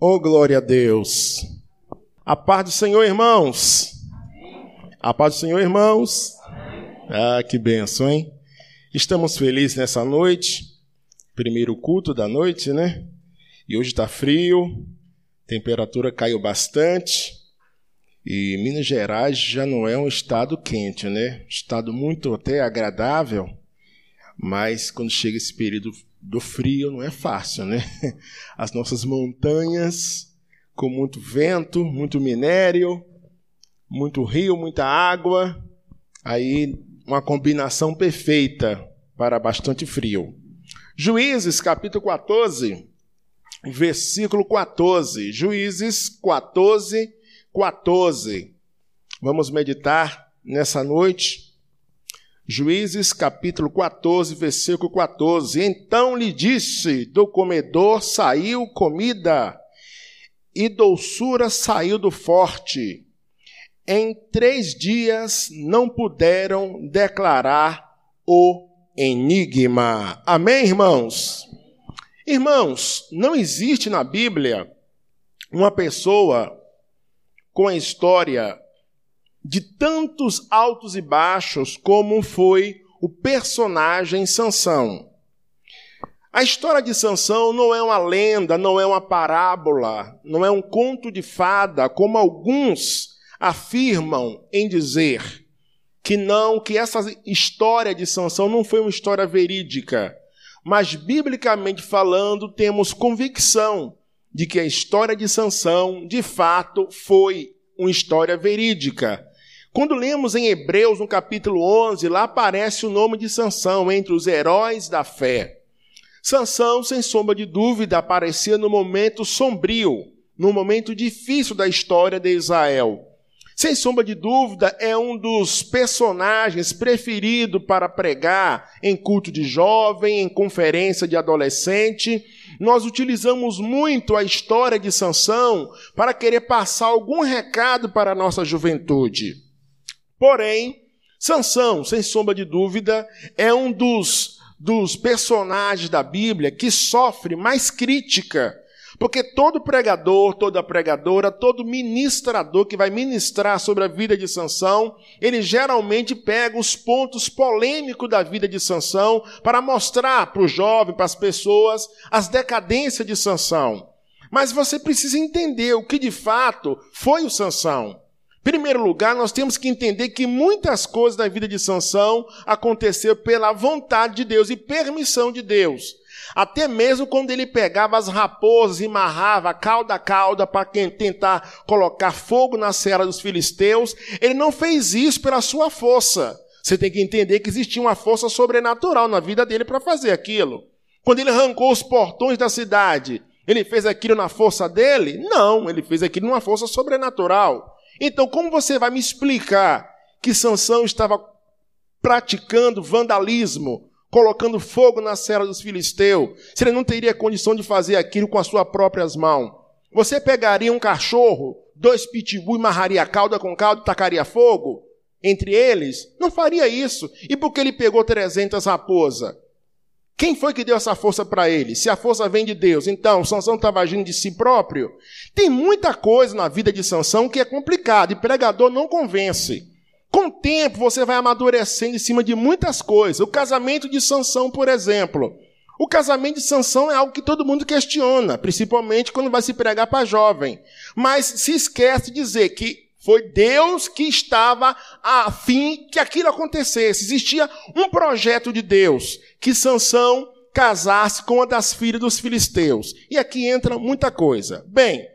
Oh, glória a Deus. A paz do Senhor, irmãos. A paz do Senhor, irmãos. Ah, que benção, hein? Estamos felizes nessa noite. Primeiro culto da noite, né? E hoje está frio, temperatura caiu bastante. E Minas Gerais já não é um estado quente, né? Estado muito até agradável, mas quando chega esse período do frio não é fácil, né? As nossas montanhas com muito vento, muito minério, muito rio, muita água, aí uma combinação perfeita para bastante frio. Juízes capítulo 14, versículo 14. Juízes 14, 14. Vamos meditar nessa noite Juízes capítulo 14, versículo 14. Então lhe disse: Do comedor saiu comida, e doçura saiu do forte. Em três dias não puderam declarar o enigma. Amém, irmãos? Irmãos, não existe na Bíblia uma pessoa com a história de tantos altos e baixos como foi o personagem Sansão. A história de Sansão não é uma lenda, não é uma parábola, não é um conto de fada, como alguns afirmam em dizer que não, que essa história de Sansão não foi uma história verídica, mas biblicamente falando, temos convicção de que a história de Sansão, de fato, foi uma história verídica. Quando lemos em Hebreus, no capítulo 11, lá aparece o nome de Sansão entre os heróis da fé. Sansão, sem sombra de dúvida, aparecia no momento sombrio, no momento difícil da história de Israel. Sem sombra de dúvida, é um dos personagens preferidos para pregar em culto de jovem, em conferência de adolescente. Nós utilizamos muito a história de Sansão para querer passar algum recado para a nossa juventude. Porém, Sansão, sem sombra de dúvida, é um dos, dos personagens da Bíblia que sofre mais crítica. Porque todo pregador, toda pregadora, todo ministrador que vai ministrar sobre a vida de Sansão, ele geralmente pega os pontos polêmicos da vida de Sansão para mostrar para o jovem, para as pessoas, as decadências de Sansão. Mas você precisa entender o que de fato foi o Sansão primeiro lugar, nós temos que entender que muitas coisas na vida de Sansão aconteceram pela vontade de Deus e permissão de Deus. Até mesmo quando ele pegava as raposas e amarrava cauda a cauda para tentar colocar fogo na cela dos filisteus, ele não fez isso pela sua força. Você tem que entender que existia uma força sobrenatural na vida dele para fazer aquilo. Quando ele arrancou os portões da cidade, ele fez aquilo na força dele? Não, ele fez aquilo numa força sobrenatural. Então, como você vai me explicar que Sansão estava praticando vandalismo, colocando fogo na cela dos filisteus, se ele não teria condição de fazer aquilo com as suas próprias mãos? Você pegaria um cachorro, dois pitbull e marraria cauda com calda e tacaria fogo entre eles? Não faria isso. E por que ele pegou 300 raposas? Quem foi que deu essa força para ele? Se a força vem de Deus, então Sansão estava agindo de si próprio? Tem muita coisa na vida de Sansão que é complicada e pregador não convence. Com o tempo você vai amadurecendo em cima de muitas coisas. O casamento de Sansão, por exemplo. O casamento de Sansão é algo que todo mundo questiona, principalmente quando vai se pregar para jovem. Mas se esquece de dizer que foi Deus que estava a fim que aquilo acontecesse. Existia um projeto de Deus que Sansão casasse com uma das filhas dos filisteus. E aqui entra muita coisa. Bem,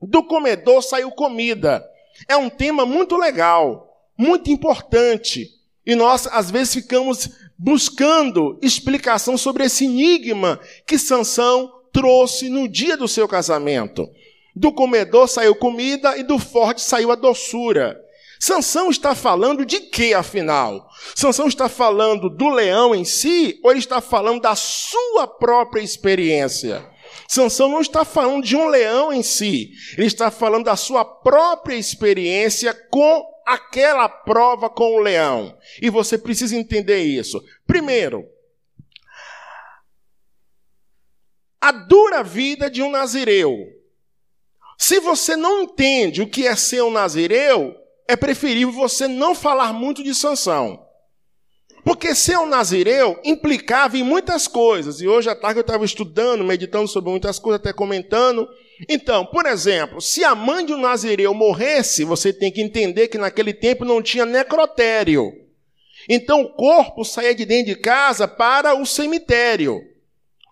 do comedor saiu comida. É um tema muito legal, muito importante. E nós às vezes ficamos buscando explicação sobre esse enigma que Sansão trouxe no dia do seu casamento. Do comedor saiu comida e do forte saiu a doçura. Sansão está falando de quê, afinal? Sansão está falando do leão em si ou ele está falando da sua própria experiência? Sansão não está falando de um leão em si, ele está falando da sua própria experiência com aquela prova com o leão. E você precisa entender isso. Primeiro, a dura vida de um nazireu. Se você não entende o que é ser um nazireu, é preferível você não falar muito de Sansão. Porque ser um nazireu implicava em muitas coisas. E hoje à tarde eu estava estudando, meditando sobre muitas coisas, até comentando. Então, por exemplo, se a mãe de um nazireu morresse, você tem que entender que naquele tempo não tinha necrotério. Então o corpo saía de dentro de casa para o cemitério.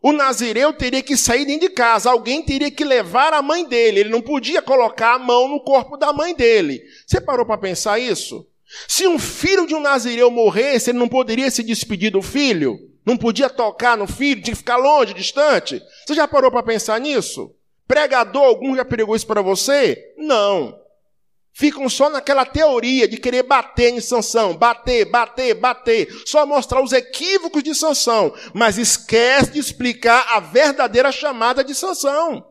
O nazireu teria que sair dentro de casa, alguém teria que levar a mãe dele, ele não podia colocar a mão no corpo da mãe dele. Você parou para pensar isso? Se um filho de um nazireu morresse, ele não poderia se despedir do filho? Não podia tocar no filho, tinha que ficar longe, distante? Você já parou para pensar nisso? Pregador algum já pregou isso para você? Não ficam só naquela teoria de querer bater em Sansão, bater, bater, bater, só mostrar os equívocos de Sansão, mas esquece de explicar a verdadeira chamada de Sansão.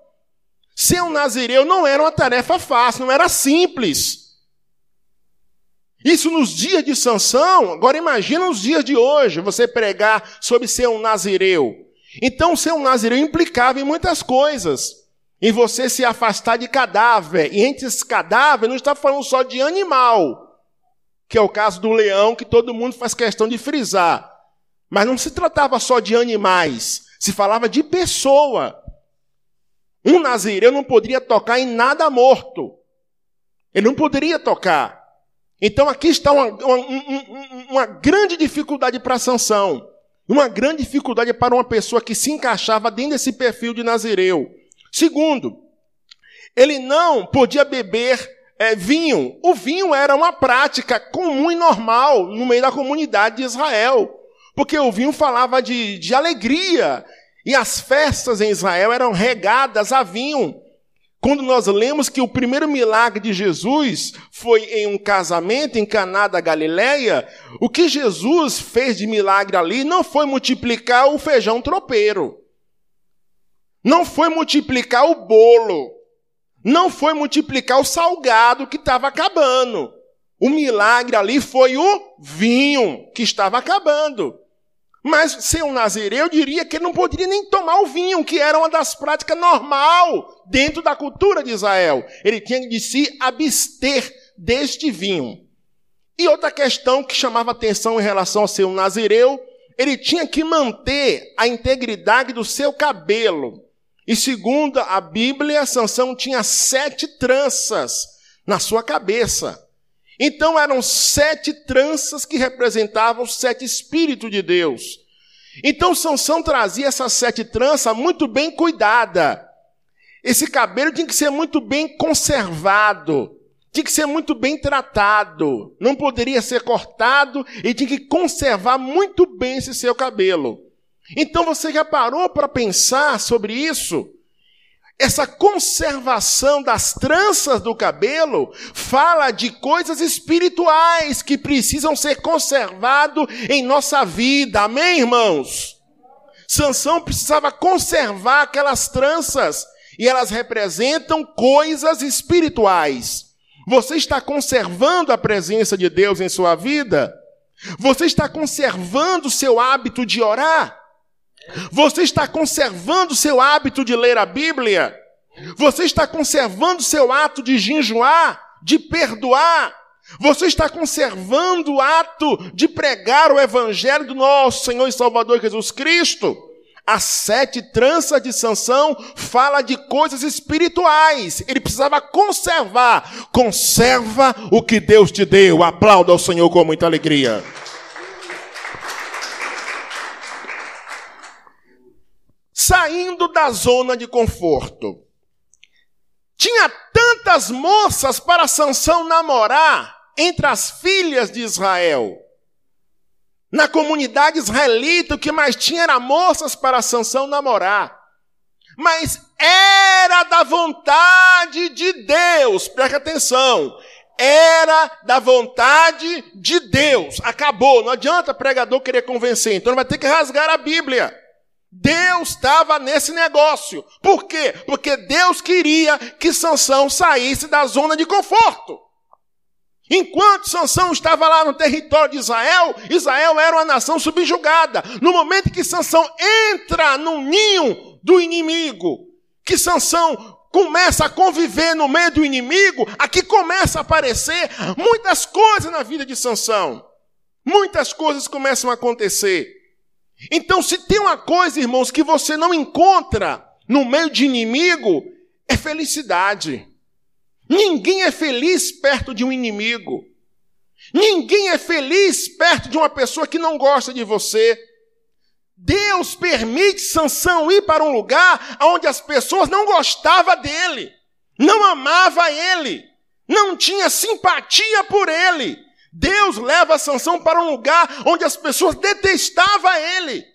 Ser um nazireu não era uma tarefa fácil, não era simples. Isso nos dias de Sansão, agora imagina os dias de hoje, você pregar sobre ser um nazireu. Então, ser um nazireu implicava em muitas coisas em você se afastar de cadáver. E entre esses cadáveres, não está falando só de animal, que é o caso do leão, que todo mundo faz questão de frisar. Mas não se tratava só de animais, se falava de pessoa. Um nazireu não poderia tocar em nada morto. Ele não poderia tocar. Então aqui está uma, uma, uma grande dificuldade para a sanção. Uma grande dificuldade para uma pessoa que se encaixava dentro desse perfil de nazireu. Segundo, ele não podia beber é, vinho. O vinho era uma prática comum e normal no meio da comunidade de Israel, porque o vinho falava de, de alegria e as festas em Israel eram regadas a vinho. Quando nós lemos que o primeiro milagre de Jesus foi em um casamento em Caná da Galileia, o que Jesus fez de milagre ali não foi multiplicar o feijão tropeiro. Não foi multiplicar o bolo. Não foi multiplicar o salgado que estava acabando. O milagre ali foi o vinho que estava acabando. Mas ser um nazireu, eu diria que ele não poderia nem tomar o vinho, que era uma das práticas normal dentro da cultura de Israel. Ele tinha de se abster deste vinho. E outra questão que chamava atenção em relação a ser um nazireu, ele tinha que manter a integridade do seu cabelo. E segundo a Bíblia, Sansão tinha sete tranças na sua cabeça. Então eram sete tranças que representavam os sete espíritos de Deus. Então Sansão trazia essas sete tranças muito bem cuidada. Esse cabelo tinha que ser muito bem conservado, tinha que ser muito bem tratado, não poderia ser cortado e tinha que conservar muito bem esse seu cabelo. Então você já parou para pensar sobre isso? Essa conservação das tranças do cabelo fala de coisas espirituais que precisam ser conservado em nossa vida. Amém, irmãos? Sansão precisava conservar aquelas tranças e elas representam coisas espirituais. Você está conservando a presença de Deus em sua vida? Você está conservando o seu hábito de orar? Você está conservando seu hábito de ler a Bíblia? Você está conservando seu ato de jejuar, de perdoar? Você está conservando o ato de pregar o Evangelho do nosso Senhor e Salvador Jesus Cristo? As sete tranças de Sansão fala de coisas espirituais. Ele precisava conservar. Conserva o que Deus te deu. Aplauda ao Senhor com muita alegria. Saindo da zona de conforto. Tinha tantas moças para Sansão namorar entre as filhas de Israel. Na comunidade israelita, o que mais tinha era moças para Sansão namorar. Mas era da vontade de Deus, preste atenção. Era da vontade de Deus. Acabou. Não adianta pregador querer convencer. Então vai ter que rasgar a Bíblia. Deus estava nesse negócio. Por quê? Porque Deus queria que Sansão saísse da zona de conforto. Enquanto Sansão estava lá no território de Israel, Israel era uma nação subjugada. No momento que Sansão entra no ninho do inimigo, que Sansão começa a conviver no meio do inimigo, aqui começa a aparecer muitas coisas na vida de Sansão. Muitas coisas começam a acontecer. Então, se tem uma coisa, irmãos, que você não encontra no meio de inimigo, é felicidade. Ninguém é feliz perto de um inimigo. Ninguém é feliz perto de uma pessoa que não gosta de você. Deus permite Sansão ir para um lugar onde as pessoas não gostavam dele, não amavam ele, não tinha simpatia por ele. Deus leva Sansão para um lugar onde as pessoas detestavam ele.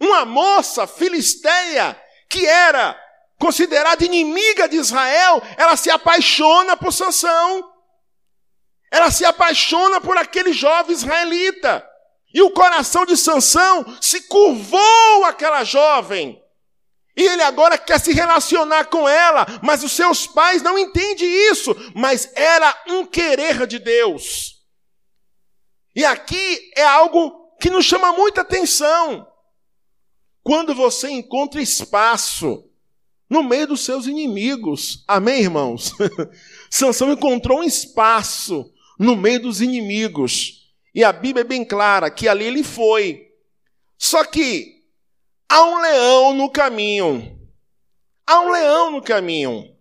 Uma moça filisteia que era considerada inimiga de Israel, ela se apaixona por Sansão. Ela se apaixona por aquele jovem israelita. E o coração de Sansão se curvou àquela jovem. E ele agora quer se relacionar com ela, mas os seus pais não entendem isso, mas era um querer de Deus. E aqui é algo que nos chama muita atenção. Quando você encontra espaço no meio dos seus inimigos. Amém, irmãos? Sansão encontrou um espaço no meio dos inimigos. E a Bíblia é bem clara que ali ele foi. Só que há um leão no caminho. Há um leão no caminho.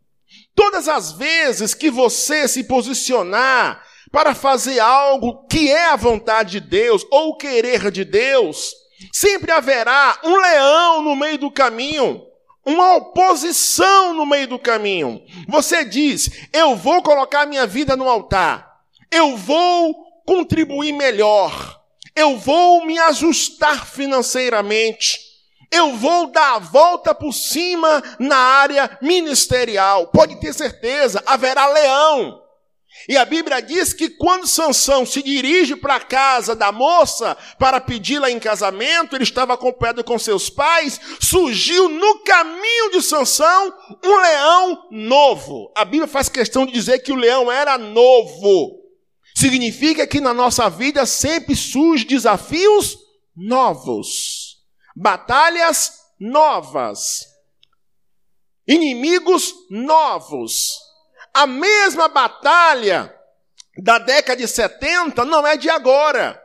Todas as vezes que você se posicionar para fazer algo que é a vontade de Deus ou querer de Deus, sempre haverá um leão no meio do caminho, uma oposição no meio do caminho. Você diz: Eu vou colocar minha vida no altar, eu vou contribuir melhor, eu vou me ajustar financeiramente, eu vou dar a volta por cima na área ministerial. Pode ter certeza, haverá leão. E a Bíblia diz que quando Sansão se dirige para a casa da moça para pedi-la em casamento, ele estava acompanhado com seus pais, surgiu no caminho de Sansão um leão novo. A Bíblia faz questão de dizer que o leão era novo. Significa que na nossa vida sempre surgem desafios novos, batalhas novas, inimigos novos. A mesma batalha da década de 70 não é de agora.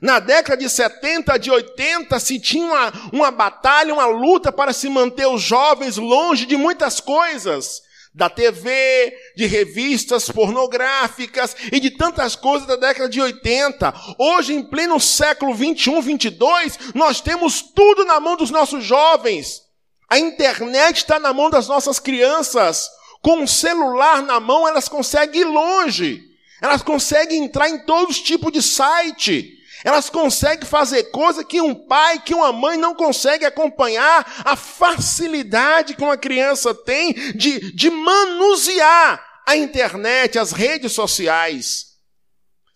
Na década de 70, de 80, se tinha uma, uma batalha, uma luta para se manter os jovens longe de muitas coisas. Da TV, de revistas pornográficas e de tantas coisas da década de 80. Hoje, em pleno século 21, 22, nós temos tudo na mão dos nossos jovens. A internet está na mão das nossas crianças. Com o celular na mão, elas conseguem ir longe. Elas conseguem entrar em todos os tipos de site. Elas conseguem fazer coisa que um pai, que uma mãe não consegue acompanhar a facilidade que uma criança tem de, de manusear a internet, as redes sociais.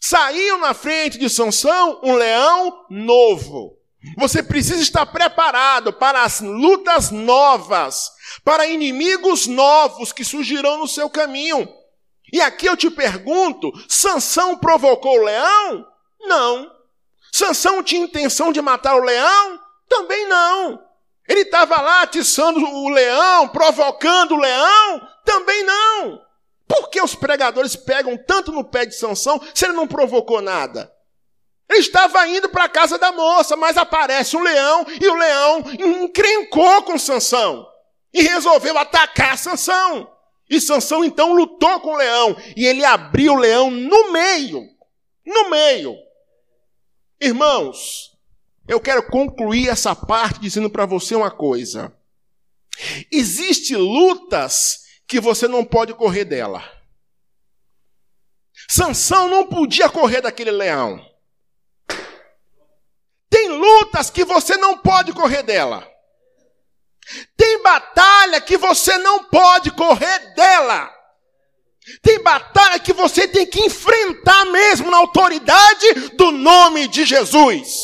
Saiu na frente de Sansão um leão novo. Você precisa estar preparado para as lutas novas, para inimigos novos que surgirão no seu caminho. E aqui eu te pergunto: Sansão provocou o leão? Não. Sansão tinha intenção de matar o leão? Também não. Ele estava lá atiçando o leão, provocando o leão? Também não. Por que os pregadores pegam tanto no pé de Sansão se ele não provocou nada? Ele estava indo para a casa da moça, mas aparece um leão e o leão encrencou com Sansão e resolveu atacar Sansão. E Sansão então lutou com o leão e ele abriu o leão no meio. No meio. Irmãos, eu quero concluir essa parte dizendo para você uma coisa. Existem lutas que você não pode correr dela. Sansão não podia correr daquele leão. Lutas que você não pode correr dela. Tem batalha que você não pode correr dela. Tem batalha que você tem que enfrentar mesmo na autoridade do nome de Jesus.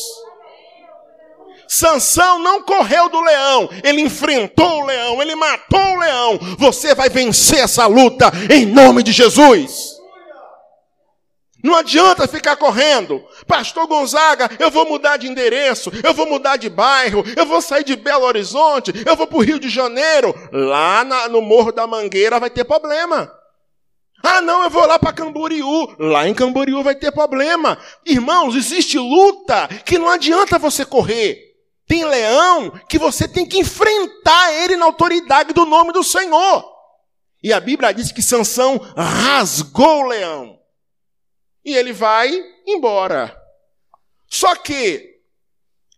Sansão não correu do leão, ele enfrentou o leão, ele matou o leão. Você vai vencer essa luta em nome de Jesus. Não adianta ficar correndo. Pastor Gonzaga, eu vou mudar de endereço, eu vou mudar de bairro, eu vou sair de Belo Horizonte, eu vou para o Rio de Janeiro. Lá na, no Morro da Mangueira vai ter problema. Ah, não, eu vou lá para Camboriú. Lá em Camboriú vai ter problema. Irmãos, existe luta que não adianta você correr. Tem leão que você tem que enfrentar ele na autoridade do nome do Senhor. E a Bíblia diz que Sansão rasgou o leão e ele vai embora. Só que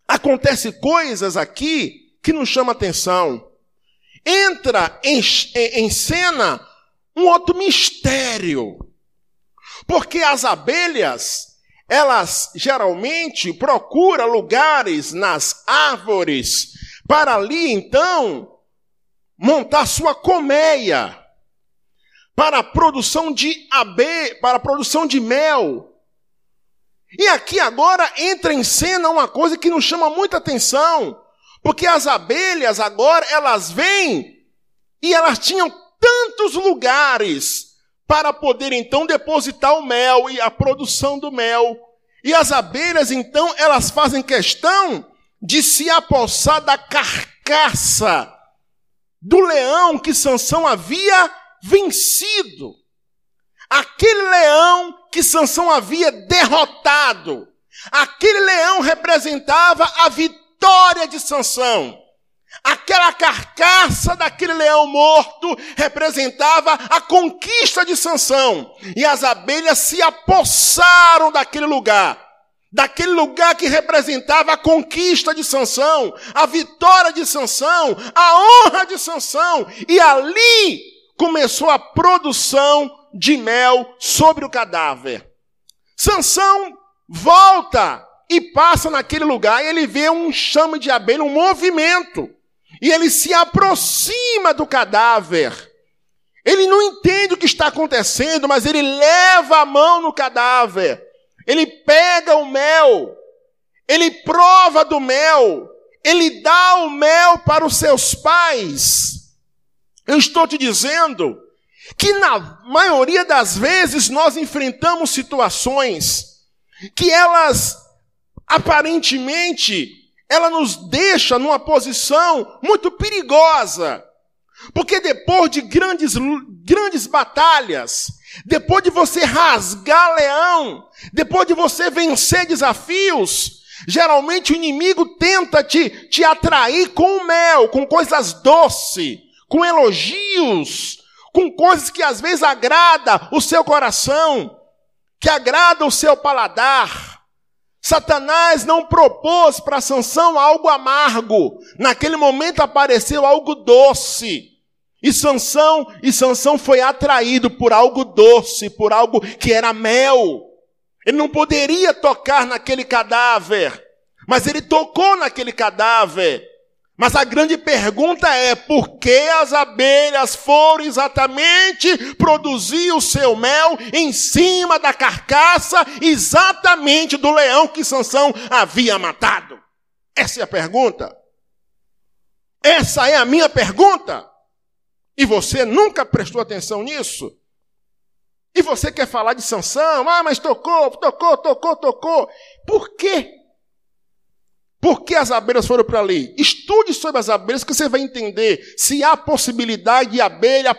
acontece coisas aqui que nos chama atenção. Entra em, em cena um outro mistério. Porque as abelhas, elas geralmente procuram lugares nas árvores para ali então montar sua colmeia para a produção de abe, para a produção de mel. E aqui agora entra em cena uma coisa que nos chama muita atenção, porque as abelhas agora elas vêm e elas tinham tantos lugares para poder então depositar o mel e a produção do mel. E as abelhas então elas fazem questão de se apossar da carcaça do leão que Sansão havia vencido. Aquele leão que Sansão havia derrotado. Aquele leão representava a vitória de Sansão. Aquela carcaça daquele leão morto representava a conquista de Sansão. E as abelhas se apossaram daquele lugar. Daquele lugar que representava a conquista de Sansão, a vitória de Sansão, a honra de Sansão. E ali começou a produção de mel sobre o cadáver. Sansão volta e passa naquele lugar e ele vê um chame de abelha, um movimento. E ele se aproxima do cadáver. Ele não entende o que está acontecendo, mas ele leva a mão no cadáver. Ele pega o mel. Ele prova do mel. Ele dá o mel para os seus pais. Eu estou te dizendo que na maioria das vezes nós enfrentamos situações que elas aparentemente ela nos deixa numa posição muito perigosa. Porque depois de grandes, grandes batalhas, depois de você rasgar leão, depois de você vencer desafios, geralmente o inimigo tenta te, te atrair com mel, com coisas doces, com elogios, com coisas que às vezes agrada o seu coração, que agrada o seu paladar. Satanás não propôs para Sansão algo amargo. Naquele momento apareceu algo doce. E Sansão, e Sansão foi atraído por algo doce, por algo que era mel. Ele não poderia tocar naquele cadáver, mas ele tocou naquele cadáver. Mas a grande pergunta é: por que as abelhas foram exatamente produzir o seu mel em cima da carcaça exatamente do leão que Sansão havia matado? Essa é a pergunta. Essa é a minha pergunta. E você nunca prestou atenção nisso? E você quer falar de Sansão? Ah, mas tocou, tocou, tocou, tocou. Por quê? Por que as abelhas foram para ali? Estude sobre as abelhas que você vai entender se há possibilidade de abelha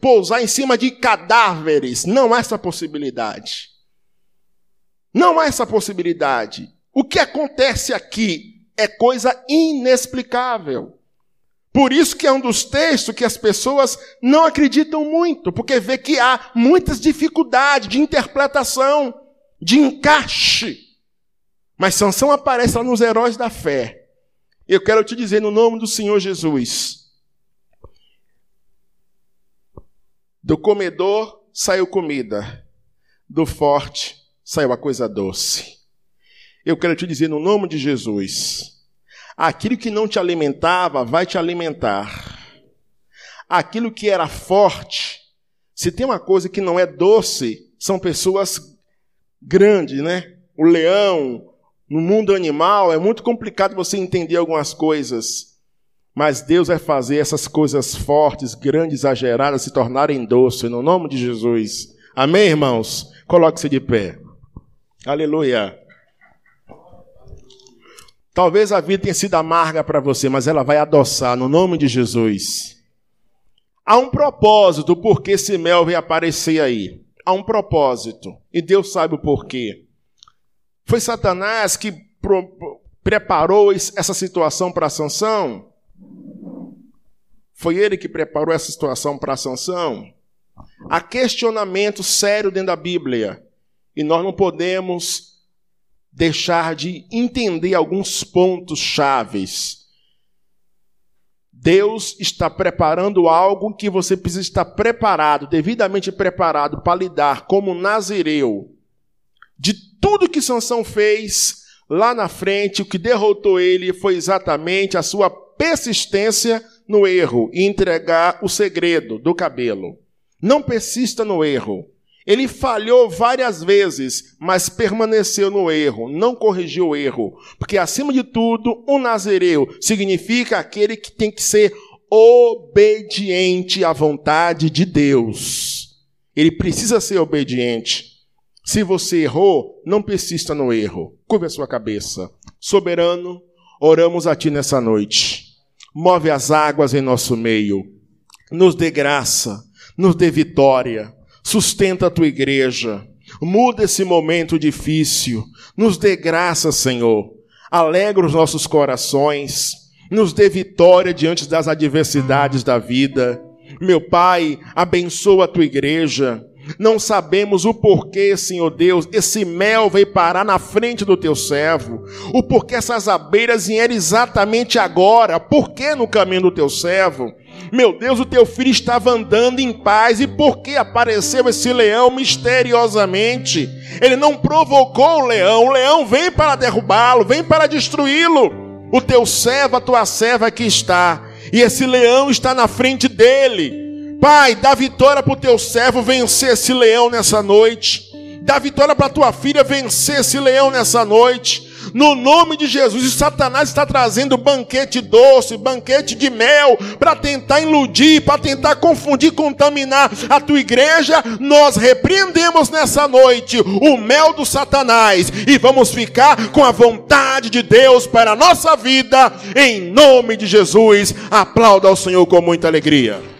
pousar em cima de cadáveres. Não há essa possibilidade. Não há essa possibilidade. O que acontece aqui é coisa inexplicável. Por isso que é um dos textos que as pessoas não acreditam muito, porque vê que há muitas dificuldades de interpretação, de encaixe. Mas Sansão aparece lá nos heróis da fé. Eu quero te dizer no nome do Senhor Jesus. Do comedor saiu comida, do forte saiu a coisa doce. Eu quero te dizer no nome de Jesus. Aquilo que não te alimentava vai te alimentar. Aquilo que era forte, se tem uma coisa que não é doce, são pessoas grandes, né? O leão, no mundo animal é muito complicado você entender algumas coisas. Mas Deus vai fazer essas coisas fortes, grandes, exageradas se tornarem doces, no nome de Jesus. Amém, irmãos? Coloque-se de pé. Aleluia. Talvez a vida tenha sido amarga para você, mas ela vai adoçar no nome de Jesus. Há um propósito por que esse mel veio aparecer aí. Há um propósito. E Deus sabe o porquê. Foi Satanás que pro, preparou essa situação para Sansão? Foi ele que preparou essa situação para Sansão? Há questionamento sério dentro da Bíblia. E nós não podemos deixar de entender alguns pontos chaves. Deus está preparando algo que você precisa estar preparado, devidamente preparado para lidar como nazireu. De tudo que Sansão fez lá na frente, o que derrotou ele foi exatamente a sua persistência no erro e entregar o segredo do cabelo. Não persista no erro. Ele falhou várias vezes, mas permaneceu no erro, não corrigiu o erro. Porque, acima de tudo, um nazireu significa aquele que tem que ser obediente à vontade de Deus. Ele precisa ser obediente. Se você errou, não persista no erro. Curva a sua cabeça. Soberano, oramos a Ti nessa noite. Move as águas em nosso meio. Nos dê graça, nos dê vitória Sustenta a tua igreja. Muda esse momento difícil. Nos dê graça, Senhor. Alegra os nossos corações. Nos dê vitória diante das adversidades da vida. Meu Pai, abençoa a tua igreja. Não sabemos o porquê, Senhor Deus, esse mel veio parar na frente do teu servo. O porquê essas abelhas vieram exatamente agora. Por que no caminho do teu servo? Meu Deus, o teu filho estava andando em paz e por que apareceu esse leão misteriosamente? Ele não provocou o leão, o leão vem para derrubá-lo, vem para destruí-lo. O teu servo, a tua serva aqui está, e esse leão está na frente dele. Pai, dá vitória para o teu servo vencer esse leão nessa noite. Dá vitória para tua filha vencer esse leão nessa noite no nome de Jesus. E Satanás está trazendo banquete doce, banquete de mel, para tentar iludir, para tentar confundir, contaminar a tua igreja. Nós repreendemos nessa noite o mel do Satanás e vamos ficar com a vontade de Deus para a nossa vida, em nome de Jesus. Aplauda ao Senhor com muita alegria.